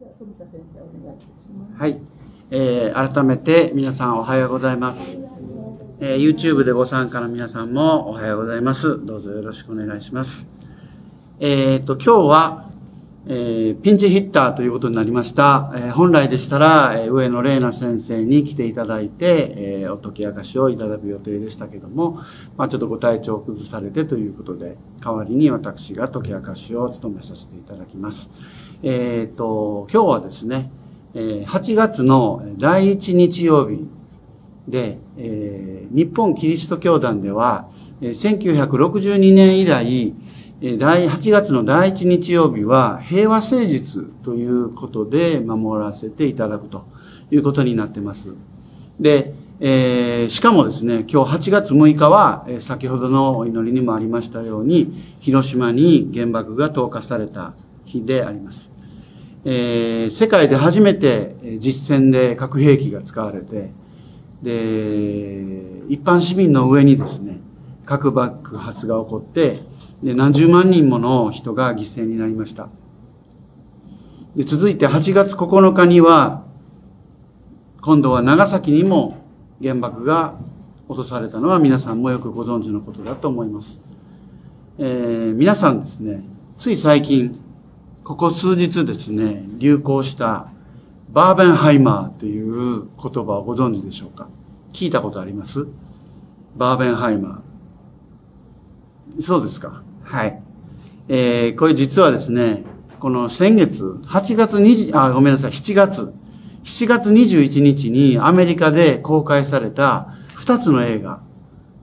富田先生お願いいたします。はい。えー改めて皆さんおはようございます。えー YouTube でご参加の皆さんもおはようございます。どうぞよろしくお願いします。えっ、と、今日は、えーピンチヒッターということになりました。えー本来でしたら、えー上野玲奈先生に来ていただいて、えーお解き明かしをいただく予定でしたけども、まあ、ちょっとご体調を崩されてということで、代わりに私が解き明かしを務めさせていただきます。えっ、と、今日はですね、えー8月の第1日曜日で、えー日本キリスト教団では、えー1962年以来、え第8月の第1日曜日は平和誠実ということで守らせていただくということになってます。で、えーしかもですね、今日8月6日は、え先ほどのお祈りにもありましたように、広島に原爆が投下された日であります。えー世界で初めて実戦で核兵器が使われて、で、一般市民の上にですね、核爆発が起こって、で、何十万人もの人が犠牲になりました。で、続いて8月9日には、今度は長崎にも原爆が落とされたのは皆さんもよくご存知のことだと思います。えー皆さんですね、つい最近、ここ数日ですね、流行したバーベンハイマーという言葉をご存知でしょうか？聞いたことあります？バーベンハイマー。そうですか。はい。えーこれ実はですね、この先月、8月20、あ、ごめんなさい、7月、7月21日にアメリカで公開された2つの映画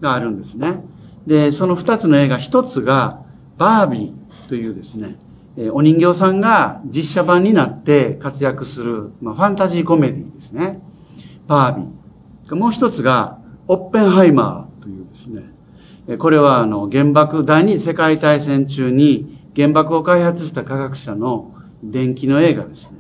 があるんですね。で、その2つの映画、1つがバービーというですね、えお人形さんが実写版になって活躍する、まあ、ファンタジーコメディですね。バービー。もう一つが、オッペンハイマーというですね、えこれはあの原爆、第二次世界大戦中に原爆を開発した科学者の電気の映画ですね。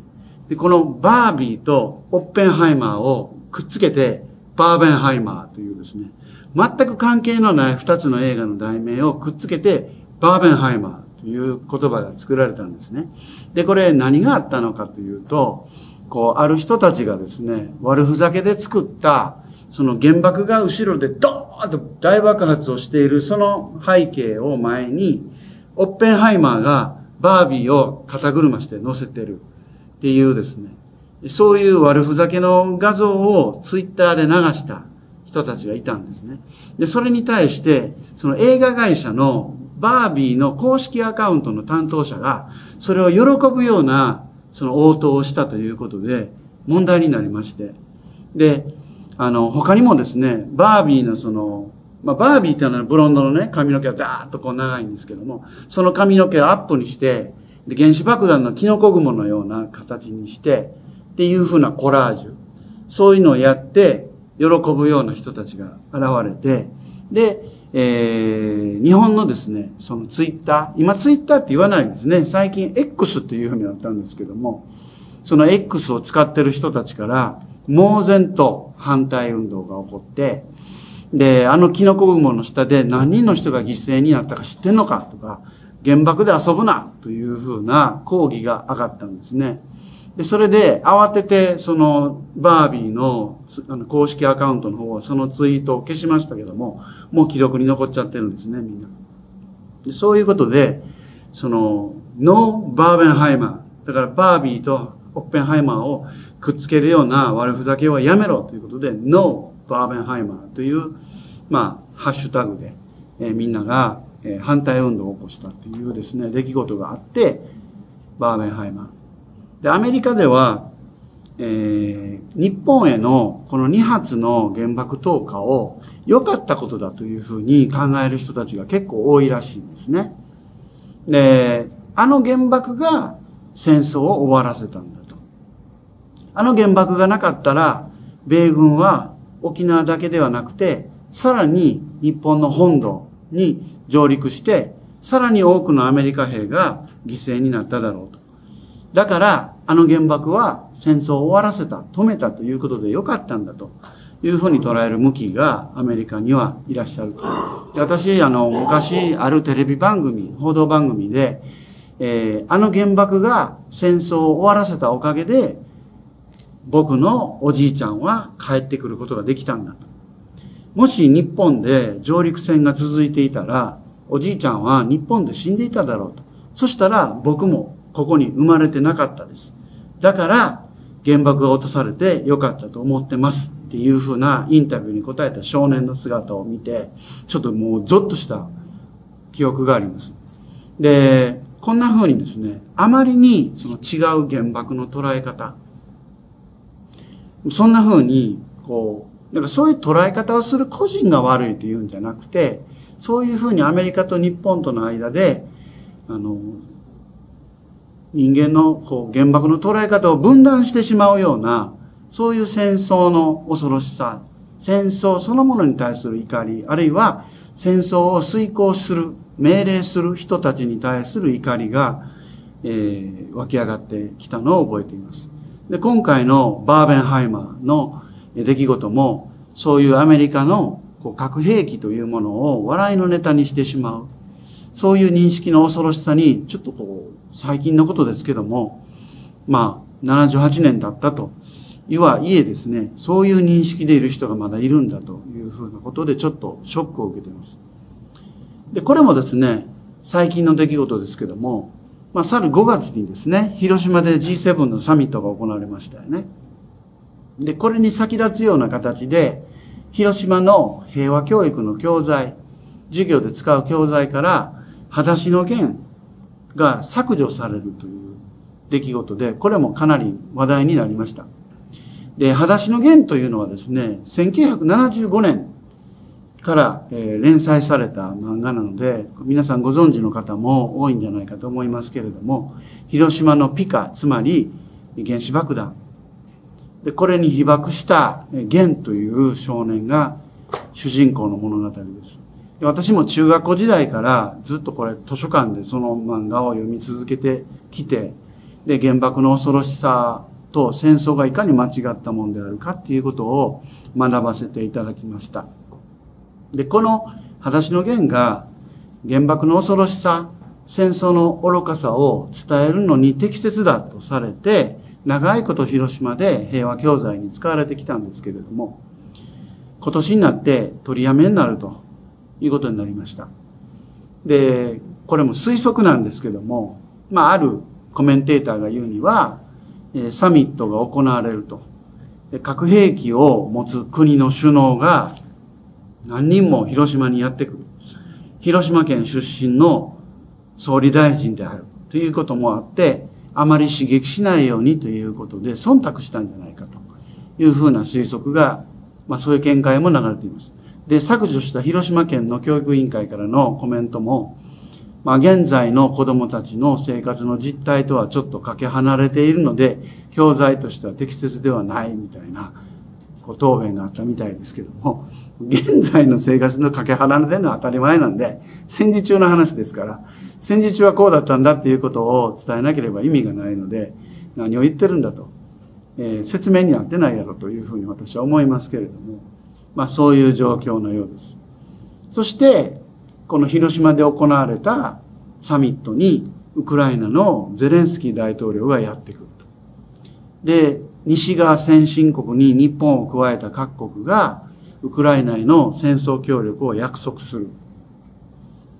で、このバービーとオッペンハイマーをくっつけて、バーベンハイマーというですね、全く関係のない二つの映画の題名をくっつけて、バーベンハイマーという言葉が作られたんですね。で、これ何があったのかというと、こう、ある人たちがですね、悪ふざけで作った、その原爆が後ろでドーンと大爆発をしているその背景を前に、オッペンハイマーがバービーを肩車して乗せてるっていうですね、そういう悪ふざけの画像をツイッターで流した人たちがいたんですね。で、それに対して、その映画会社のバービーの公式アカウントの担当者が、それを喜ぶような、その応答をしたということで、問題になりまして。で、あの、他にもですね、バービーのその、まあ、バービーっていうのはブロンドのね、髪の毛がダーッとこう長いんですけども、その髪の毛をアップにして、で、原子爆弾のキノコ雲のような形にして、っていうふうなコラージュ。そういうのをやって、喜ぶような人たちが現れて、で、えー、日本のですね、そのツイッター、今ツイッターって言わないんですね。最近 X っていうふうになったんですけども、その X を使ってる人たちから、猛然と反対運動が起こって、で、あのキノコ雲の下で何人の人が犠牲になったか知ってんのかとか、原爆で遊ぶなというふうな抗議が上がったんですね。で、それで慌てて、そのバービーのあの公式アカウントの方はそのツイートを消しましたけども、もう記録に残っちゃってるんですね、みんな。でそういうことで、その、 No Barbenheimer。だからバービーとオッペンハイマーをくっつけるような悪ふざけはやめろということで、 No Barbenheimer という、まあ、ハッシュタグで、えーみんなが、えー反対運動を起こしたというですね、出来事があって、バーベンハイマー。で、アメリカでは、えー日本へのこの2発の原爆投下を良かったことだというふうに考える人たちが結構多いらしいんですね。で、あの原爆が戦争を終わらせたんだと。あの原爆がなかったら、米軍は沖縄だけではなくて、さらに日本の本土に上陸して、さらに多くのアメリカ兵が犠牲になっただろうと。だから、あの原爆は戦争を終わらせた、止めたということでよかったんだというふうに捉える向きがアメリカにはいらっしゃると。で私、あの、昔あるテレビ番組、報道番組で、えー、あの原爆が戦争を終わらせたおかげで、僕のおじいちゃんは帰ってくることができたんだと。もし日本で上陸戦が続いていたら、おじいちゃんは日本で死んでいただろうと。そしたら僕もここに生まれてなかったです。だから原爆が落とされてよかったと思ってますっていうふうなインタビューに答えた少年の姿を見て、ちょっともうゾッとした記憶があります。で、こんな風にですね、あまりにその違う原爆の捉え方、そんな風に、こう、なんかそういう捉え方をする個人が悪いというんじゃなくて、そういう風にアメリカと日本との間で、あの、人間のこう原爆の捉え方を分断してしまうような、そういう戦争の恐ろしさ、戦争そのものに対する怒り、あるいは戦争を遂行する、命令する人たちに対する怒りが、えー、湧き上がってきたのを覚えています。で、今回のバーベンハイマーの出来事も、そういうアメリカのこう核兵器というものを笑いのネタにしてしまう。そういう認識の恐ろしさに、ちょっとこう、最近のことですけども、まあ、78年経ったと。いはいえですね、そういう認識でいる人がまだいるんだというふうなことでちょっとショックを受けています。で、これもですね、最近の出来事ですけども、まあ、去る5月にですね、広島で G7 のサミットが行われましたよね。で、これに先立つような形で、広島の平和教育の教材、授業で使う教材から、裸足の弦が削除されるという出来事で、これもかなり話題になりました。で、裸足の弦というのはですね、1975年から、えー、連載された漫画なので、皆さんご存知の方も多いんじゃないかと思いますけれども、広島のピカ、つまり原子爆弾。で、これに被爆した弦という少年が主人公の物語です。私も中学校時代からずっとこれ図書館でその漫画を読み続けてきて、で、原爆の恐ろしさと戦争がいかに間違ったものであるかっていうことを学ばせていただきました。で、この裸足の弦が原爆の恐ろしさ、戦争の愚かさを伝えるのに適切だとされて、長いこと広島で平和教材に使われてきたんですけれども、今年になって取りやめになるということになりました。で、これも推測なんですけども、まあ、あるコメンテーターが言うには、サミットが行われると。核兵器を持つ国の首脳が何人も広島にやってくる。広島県出身の総理大臣であるということもあって、あまり刺激しないようにということで忖度したんじゃないかというふうな推測が、まあそういう見解も流れています。で、削除した広島県の教育委員会からのコメントも、まあ、現在の子供たちの生活の実態とはちょっとかけ離れているので、教材としては適切ではないみたいな、こう答弁があったみたいですけども、現在の生活のかけ離れてるのは当たり前なんで、戦時中の話ですから、戦時中はこうだったんだっていうことを伝えなければ意味がないので、何を言ってるんだと、えー、説明になってないやろというふうに私は思いますけれども、まあそういう状況のようです。そして、この広島で行われたサミットにウクライナのゼレンスキー大統領がやってくると。で、西側先進国に日本を加えた各国がウクライナへの戦争協力を約束する。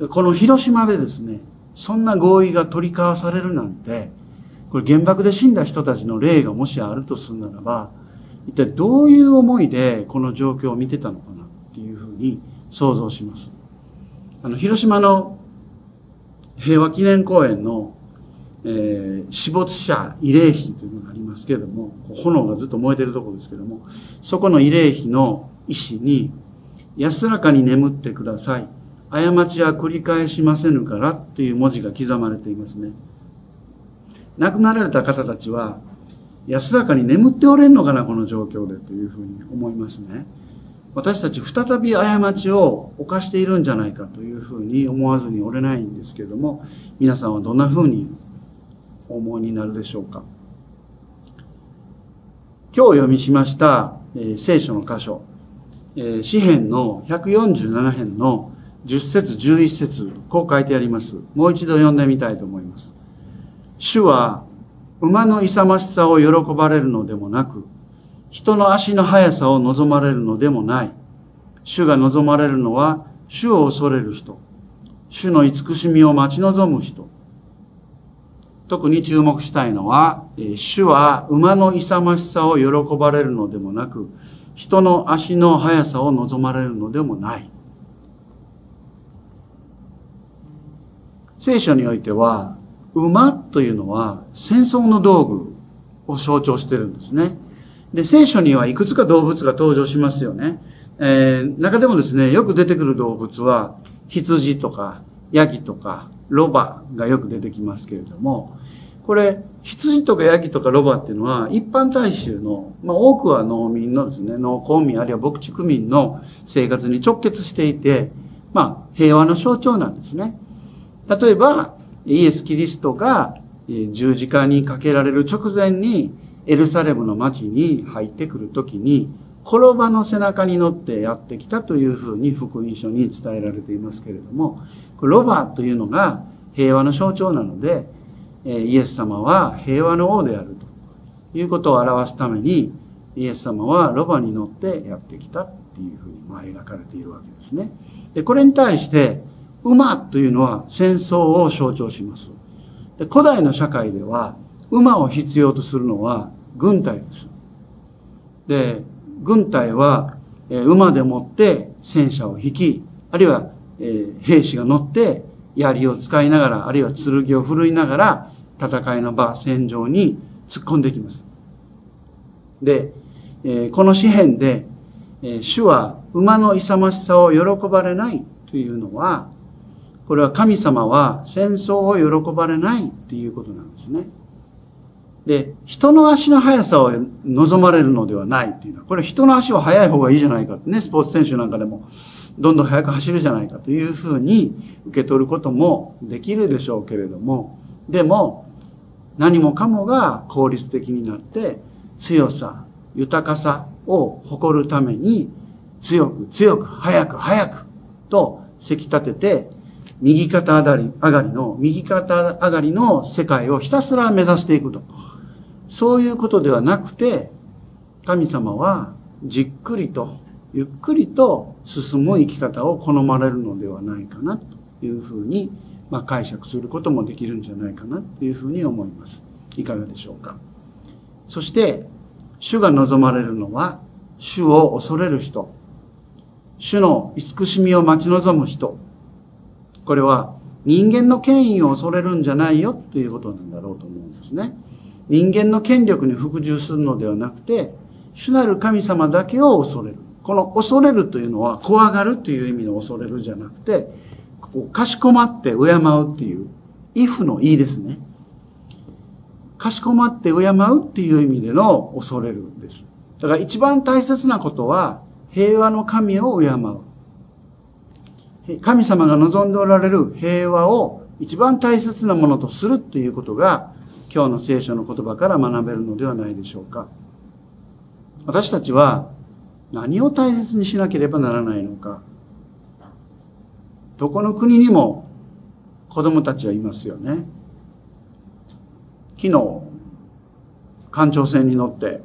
この広島でですね、そんな合意が取り交わされるなんて、これ原爆で死んだ人たちの例がもしあるとするならば、一体どういう思いでこの状況を見てたのかなっていうふうに想像します。あの、広島の平和記念公園の、えー、死没者慰霊碑というのがありますけれども、炎がずっと燃えてるところですけれども、そこの慰霊碑の石に、安らかに眠ってください。過ちは繰り返しませぬからという文字が刻まれていますね。亡くなられた方たちは、安らかに眠っておれんのかな、この状況でというふうに思いますね。私たち再び過ちを犯しているんじゃないかというふうに思わずにおれないんですけれども、皆さんはどんなふうにお思いになるでしょうか。今日読みしました、えー、聖書の箇所、えー、詩編の147編の10節11節こう書いてあります。もう一度読んでみたいと思います。主は馬の勇ましさを喜ばれるのでもなく、人の足の速さを望まれるのでもない。主が望まれるのは、主を恐れる人。主の慈しみを待ち望む人。特に注目したいのは、主は馬の勇ましさを喜ばれるのでもなく、人の足の速さを望まれるのでもない。聖書においては、馬というのは戦争の道具を象徴してるんですね。で、聖書にはいくつか動物が登場しますよね。えー、中でもですね、よく出てくる動物は、羊とか、ヤギとか、ロバがよく出てきますけれども、これ、羊とかヤギとかロバっていうのは、一般大衆の、まあ多くは農民のですね、農耕民あるいは牧畜民の生活に直結していて、まあ平和の象徴なんですね。例えば、イエス・キリストが十字架にかけられる直前にエルサレムの町に入ってくるときに、転ばの背中に乗ってやってきたというふうに福音書に伝えられていますけれども、ロバというのが平和の象徴なので、イエス様は平和の王であるということを表すために、イエス様はロバに乗ってやってきたっていうふうにま描かれているわけですね。で、これに対して、馬というのは戦争を象徴します。で古代の社会では、馬を必要とするのは軍隊です。で、軍隊は、え馬でもって戦車を引き、あるいは、え兵士が乗って槍を使いながら、あるいは剣を振るいながら、戦いの場、戦場に突っ込んできます。で、えこの詩篇で、え主は馬の勇ましさを喜ばれないというのは、これは神様は戦争を喜ばれないっていうことなんですね。で、人の足の速さを望まれるのではないっていうのは、これ人の足は速い方がいいじゃないかってね、スポーツ選手なんかでも、どんどん速く走るじゃないかというふうに受け取ることもできるでしょうけれども、でも、何もかもが効率的になって、強さ、豊かさを誇るために、強く強く、速く速くと、せき立てて、右肩上がり、上がりの、右肩上がりの世界をひたすら目指していくと。そういうことではなくて、神様はじっくりと、ゆっくりと進む生き方を好まれるのではないかなというふうに、まあ、解釈することもできるんじゃないかなというふうに思います。いかがでしょうか。そして、主が望まれるのは、主を恐れる人、主の慈しみを待ち望む人、これは人間の権威を恐れるんじゃないよっていうことなんだろうと思うんですね。人間の権力に服従するのではなくて、主なる神様だけを恐れる。この恐れるというのは怖がるという意味の恐れるじゃなくて、こうかしこまって敬うっていう、if のいいですね。かしこまって敬うっていう意味での恐れるです。だから一番大切なことは、平和の神を敬う。神様が望んでおられる平和を一番大切なものとするということが今日の聖書の言葉から学べるのではないでしょうか。私たちは何を大切にしなければならないのか。どこの国にも子供たちはいますよね。昨日、環状線に乗って、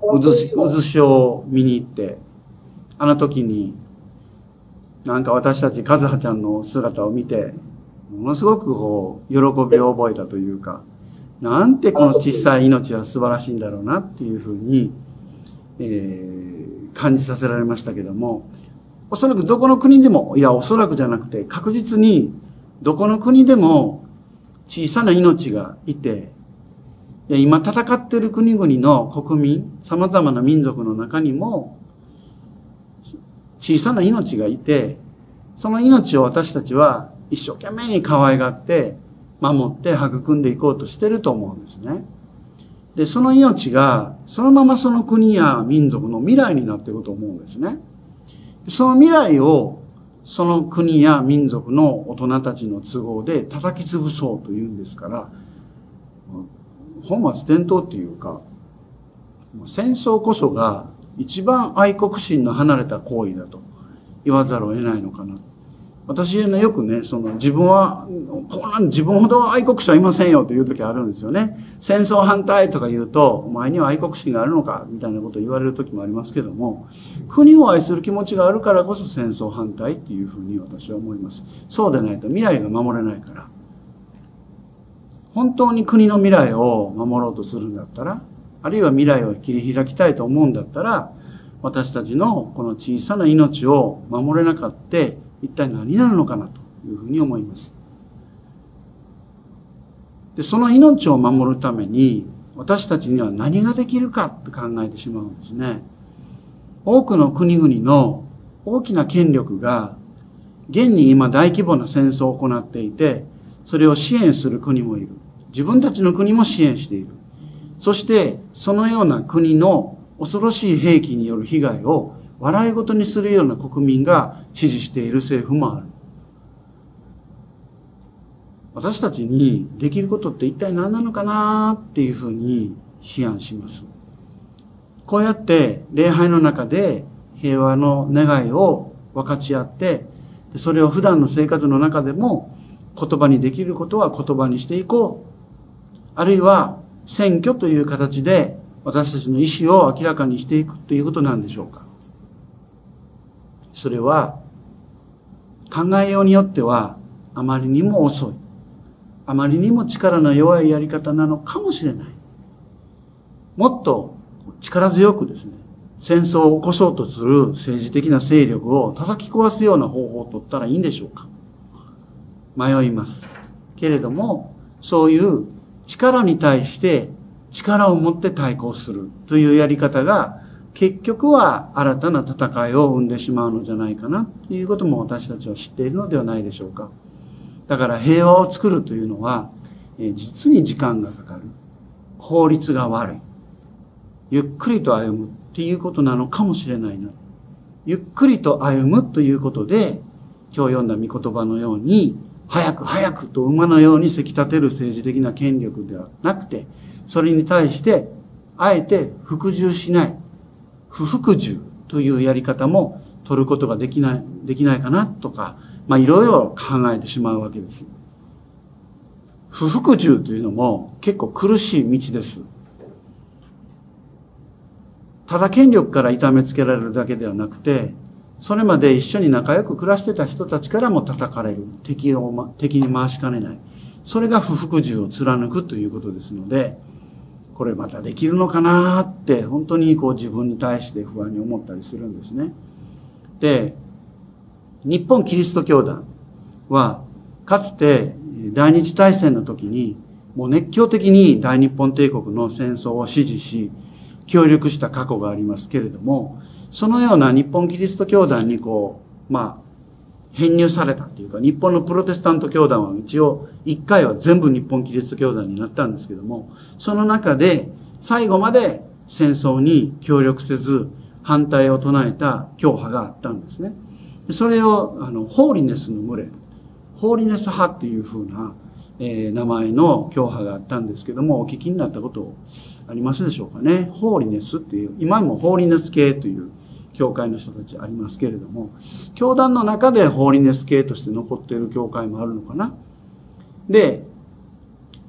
渦潮を見に行って、あの時になんか私たち和葉ちゃんの姿を見て、ものすごくこう、喜びを覚えたというか、なんてこの小さい命は素晴らしいんだろうなっていうふうに、えー、感じさせられましたけども、おそらくどこの国でも、いや、おそらくじゃなくて、確実に、どこの国でも小さな命がいて、今戦っている国々の国民、様々な民族の中にも、小さな命がいて、その命を私たちは一生懸命に可愛がって、守って育んでいこうとしてると思うんですね。で、その命が、そのままその国や民族の未来になっていると思うんですね。その未来を、その国や民族の大人たちの都合で叩き潰そうというんですから、本末転倒っていうか、戦争こそが一番愛国心の離れた行為だと言わざるを得ないのかな。私はよくね、その自分は、こうな自分ほど愛国者はいませんよという時あるんですよね。戦争反対とか言うと、お前には愛国心があるのかみたいなことを言われる時もありますけども、国を愛する気持ちがあるからこそ戦争反対っていうふうに私は思います。そうでないと未来が守れないから。本当に国の未来を守ろうとするんだったら、あるいは未来を切り開きたいと思うんだったら、私たちのこの小さな命を守れなかった一体何なるのかなというふうに思います。で、その命を守るために私たちには何ができるかって考えてしまうんですね。多くの国々の大きな権力が現に今大規模な戦争を行っていて、それを支援する国もいる。自分たちの国も支援している。そして、そのような国の恐ろしい兵器による被害を笑い事にするような国民が支持している政府もある。私たちにできることって一体何なのかなっていうふうに思案します。こうやって礼拝の中で平和の願いを分かち合って、それを普段の生活の中でも言葉にできることは言葉にしていこう。あるいは選挙という形で私たちの意思を明らかにしていくということなんでしょうか。それは考えようによってはあまりにも遅い。あまりにも力の弱いやり方なのかもしれない。もっと力強くですね、戦争を起こそうとする政治的な勢力を叩き壊すような方法を取ったらいいんでしょうか迷います。けれども、そういう力に対して力を持って対抗するというやり方が結局は新たな戦いを生んでしまうのじゃないかなということも私たちは知っているのではないでしょうか。だから平和を作るというのは、え実に時間がかかる。効率が悪い。ゆっくりと歩むっていうことなのかもしれないな。ゆっくりと歩むということで、今日読んだ御言葉のように、早く早くと馬のようにせき立てる政治的な権力ではなくて、それに対して、あえて服従しない。不服従というやり方も取ることができない、できないかなとか、まあいろいろ考えてしまうわけです。不服従というのも結構苦しい道です。ただ権力から痛めつけられるだけではなくて、それまで一緒に仲良く暮らしてた人たちからも叩かれる。敵を、ま敵に回しかねない。それが不服従を貫くということですので、これまたできるのかなって本当にこう自分に対して不安に思ったりするんですね。で、日本キリスト教団はかつて第二次大戦の時にもう熱狂的に大日本帝国の戦争を支持し協力した過去がありますけれどもそのような日本キリスト教団にこうまあ編入されたというか、日本のプロテスタント教団は一応、一回は全部日本キリスト教団になったんですけども、その中で、最後まで戦争に協力せず、反対を唱えた教派があったんですね。それを、あの、ホーリネスの群れ、ホーリネス派っていう風な、えー、名前の教派があったんですけども、お聞きになったことありますでしょうかね？ホーリネスっていう、今もホーリネス系という教会の人たちありますけれども、教団の中でホーリネス系として残っている教会もあるのかな？で、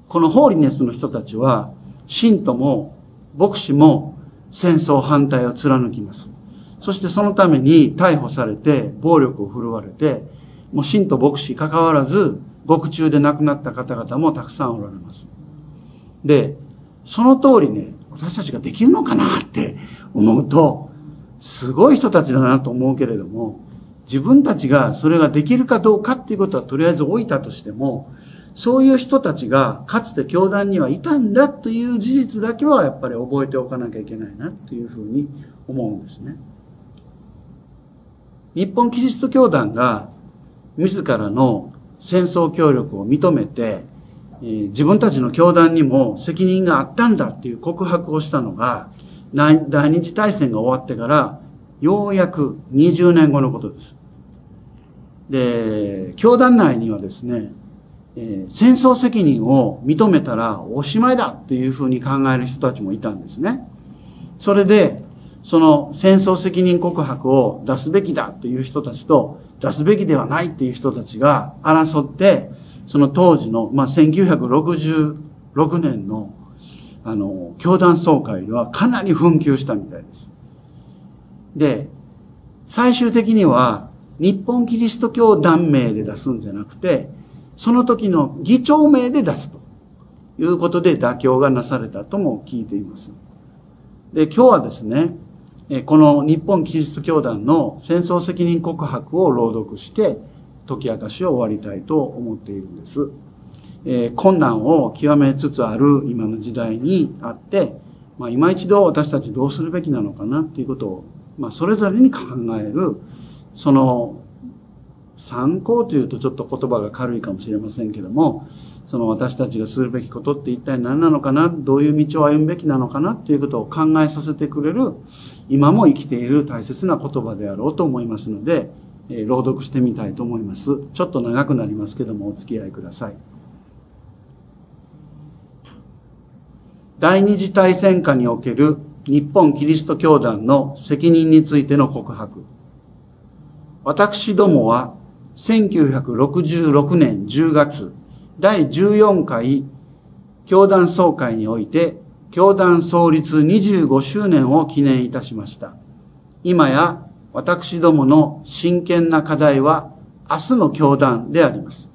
このホーリネスの人たちは、信徒も牧師も戦争反対を貫きます。そしてそのために逮捕されて、暴力を振るわれて、もう信徒牧師関わらず、獄中で亡くなった方々もたくさんおられます。で、その通りね、私たちができるのかなって思うと、すごい人たちだなと思うけれども、自分たちがそれができるかどうかっていうことはとりあえず置いたとしても、そういう人たちがかつて教団にはいたんだという事実だけはやっぱり覚えておかなきゃいけないなというふうに思うんですね。日本キリスト教団が自らの戦争協力を認めて、え自分たちの教団にも責任があったんだっていう告白をしたのが、第二次大戦が終わってから、ようやく20年後のことです。で、教団内にはですね、えー、戦争責任を認めたらおしまいだっていうふうに考える人たちもいたんですね。それで、その戦争責任告白を出すべきだという人たちと出すべきではないっていう人たちが争って、その当時の、まあ、1966年の、あの、教団総会ではかなり紛糾したみたいです。で、最終的には、日本キリスト教団名で出すんじゃなくて、その時の議長名で出すということで妥協がなされたとも聞いています。で、今日はですね、この日本キリスト教団の戦争責任告白を朗読して、解き明かしを終わりたいと思っているんです。え、困難を極めつつある今の時代にあって、まあ、今一度私たちどうするべきなのかなっていうことを、まあ、それぞれに考える、その、参考というとちょっと言葉が軽いかもしれませんけども、その私たちがするべきことって一体何なのかな、どういう道を歩むべきなのかなっていうことを考えさせてくれる、今も生きている大切な言葉であろうと思いますので、え朗読してみたいと思います。ちょっと長くなりますけども、お付き合いください。第二次大戦下における日本キリスト教団の責任についての告白。私どもは1966年10月第14回教団総会において教団創立25周年を記念いたしました。今や私どもの真剣な課題は明日の教団であります。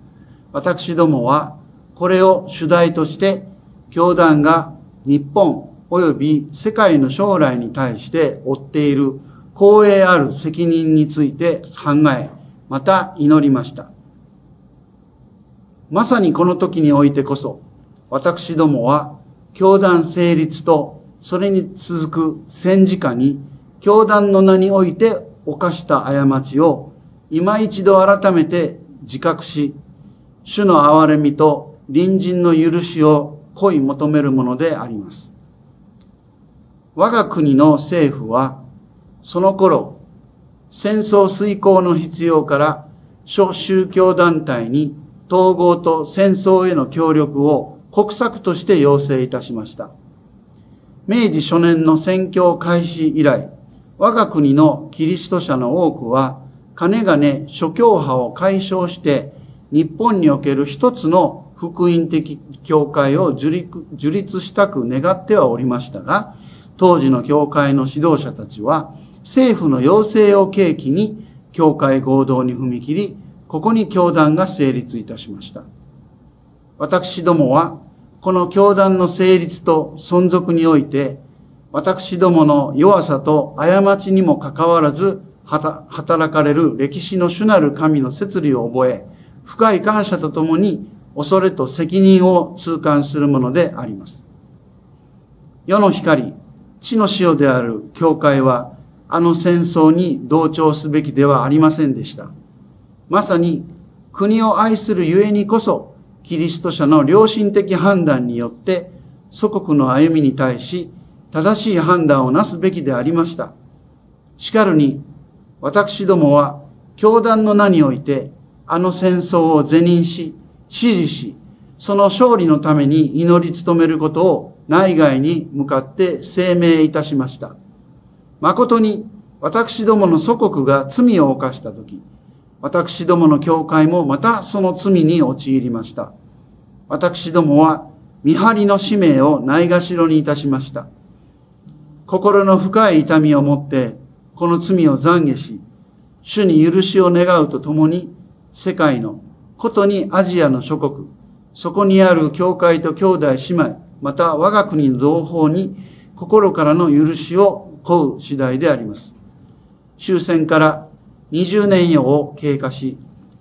私どもはこれを主題として教団が日本及び世界の将来に対して負っている公営ある責任について考え、また祈りました。まさにこの時においてこそ、私どもは教団成立とそれに続く戦時下に教団の名において犯した過ちを今一度改めて自覚し、主の憐れみと隣人の許しを恋求めるものであります。我が国の政府は、その頃、戦争遂行の必要から諸宗教団体に統合と戦争への協力を国策として要請いたしました。明治初年の宣教開始以来、我が国のキリスト者の多くは、かねがね諸教派を解消して、日本における一つの福音的教会を樹立したく願ってはおりましたが、当時の教会の指導者たちは、政府の要請を契機に、教会合同に踏み切り、ここに教団が成立いたしました。私どもは、この教団の成立と存続において、私どもの弱さと過ちにもかかわらず、働かれる歴史の主なる神の摂理を覚え、深い感謝とともに恐れと責任を痛感するものであります。世の光、地の塩である教会は、あの戦争に同調すべきではありませんでした。まさに国を愛するゆえにこそ、キリスト者の良心的判断によって、祖国の歩みに対し、正しい判断をなすべきでありました。しかるに、私どもは、教団の名において、あの戦争を是認し、支持し、その勝利のために祈り努めることを内外に向かって声明いたしました。誠に私どもの祖国が罪を犯したとき、私どもの教会もまたその罪に陥りました。私どもは見張りの使命をないがしろにいたしました。心の深い痛みを持って、この罪を懺悔し、主に許しを願うとともに、世界の、ことにアジアの諸国、そこにある教会と兄弟姉妹、また我が国の同胞に心からの許しを請う次第であります。終戦から20年余を経過し、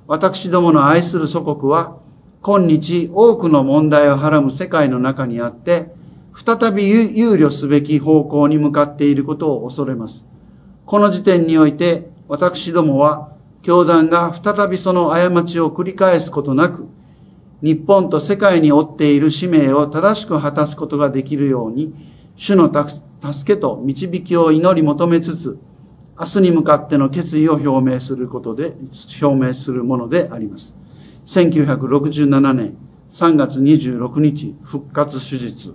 私どもの愛する祖国は、今日多くの問題をはらむ世界の中にあって、再び憂慮すべき方向に向かっていることを恐れます。この時点において、私どもは、教団が再びその過ちを繰り返すことなく、日本と世界に負っている使命を正しく果たすことができるように、主の助けと導きを祈り求めつつ、明日に向かっての決意を表明することで、表明するものであります。1967年3月26日、復活手術。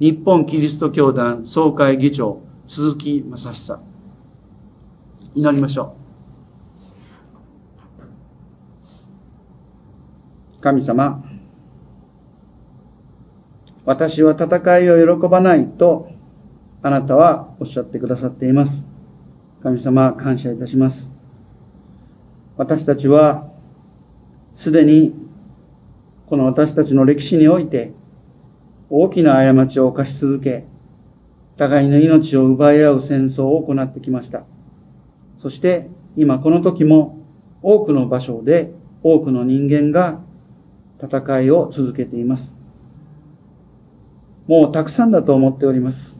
日本キリスト教団総会議長、鈴木正久。祈りましょう。神様、私は戦いを喜ばないとあなたはおっしゃってくださっています。神様、感謝いたします。私たちはすでにこの私たちの歴史において大きな過ちを犯し続け、互いの命を奪い合う戦争を行ってきました。そして今この時も多くの場所で多くの人間が戦いを続けています。もうたくさんだと思っております。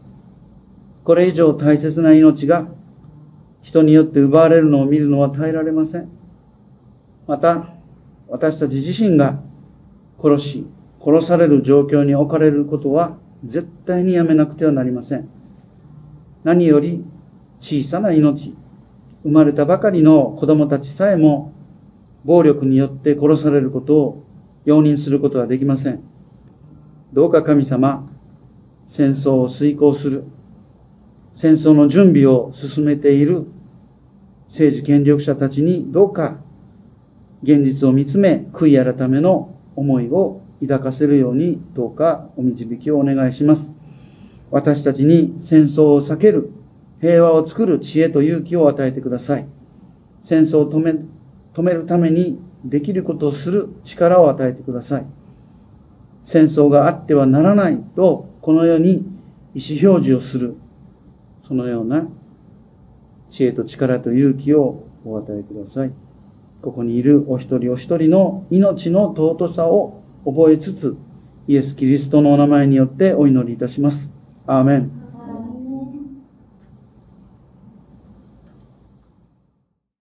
これ以上大切な命が人によって奪われるのを見るのは耐えられません。また、私たち自身が殺し、殺される状況に置かれることは絶対にやめなくてはなりません。何より小さな命、生まれたばかりの子供たちさえも暴力によって殺されることを容認することはできません。どうか神様、戦争を遂行する、戦争の準備を進めている政治権力者たちにどうか現実を見つめ、悔い改めの思いを抱かせるようにどうかお導きをお願いします。私たちに戦争を避ける、平和を作る知恵と勇気を与えてください。戦争を止め、止めるためにできることをする力を与えてください。戦争があってはならないと、この世に意思表示をする、そのような知恵と力と勇気をお与えください。ここにいるお一人お一人の命の尊さを覚えつつ、イエス・キリストのお名前によってお祈りいたします。アーメン。